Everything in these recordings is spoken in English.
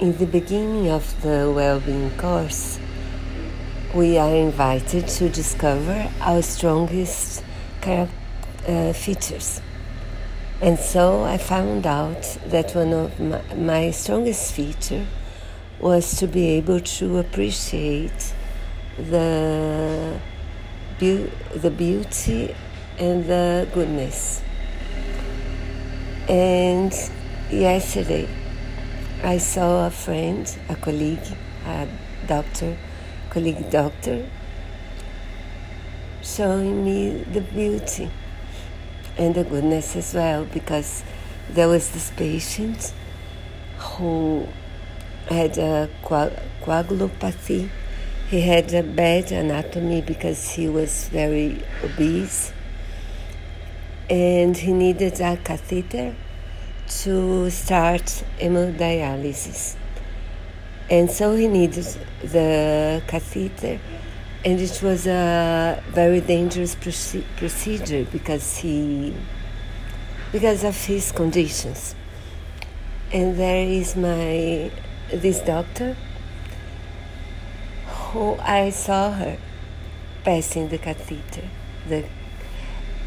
in the beginning of the well-being course, we are invited to discover our strongest uh, features. And so I found out that one of my, my strongest feature was to be able to appreciate the be- the beauty and the goodness. And yesterday I saw a friend, a colleague, a doctor, colleague doctor, showing me the beauty and the goodness as well because there was this patient who had a coagulopathy. He had a bad anatomy because he was very obese and he needed a catheter to start hemodialysis. And so he needed the catheter, and it was a very dangerous procedure because he, because of his conditions. And there is my this doctor who I saw her passing the catheter, the,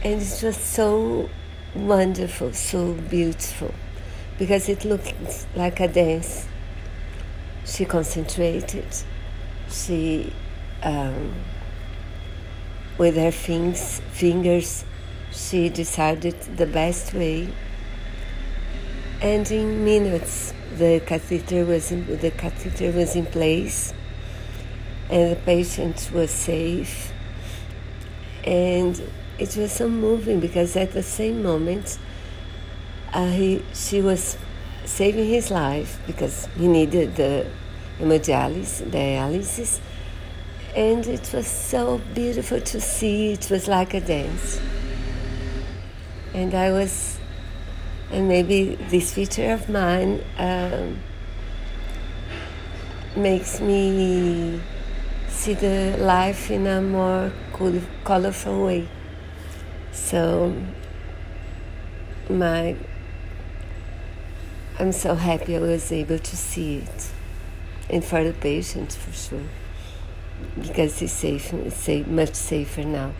and it was so wonderful, so beautiful, because it looked like a dance. She concentrated, she, um, with her things, fingers, she decided the best way. And in minutes, the catheter was in, the catheter was in place, and the patient was safe, and it was so moving because at the same moment, uh, he, she was saving his life because he needed the hemodialysis, dialysis, and it was so beautiful to see. It was like a dance, and I was, and maybe this feature of mine um, makes me see the life in a more colorful way. So my I'm so happy I was able to see it. And for the patient for sure. Because it's safe it's safe, much safer now.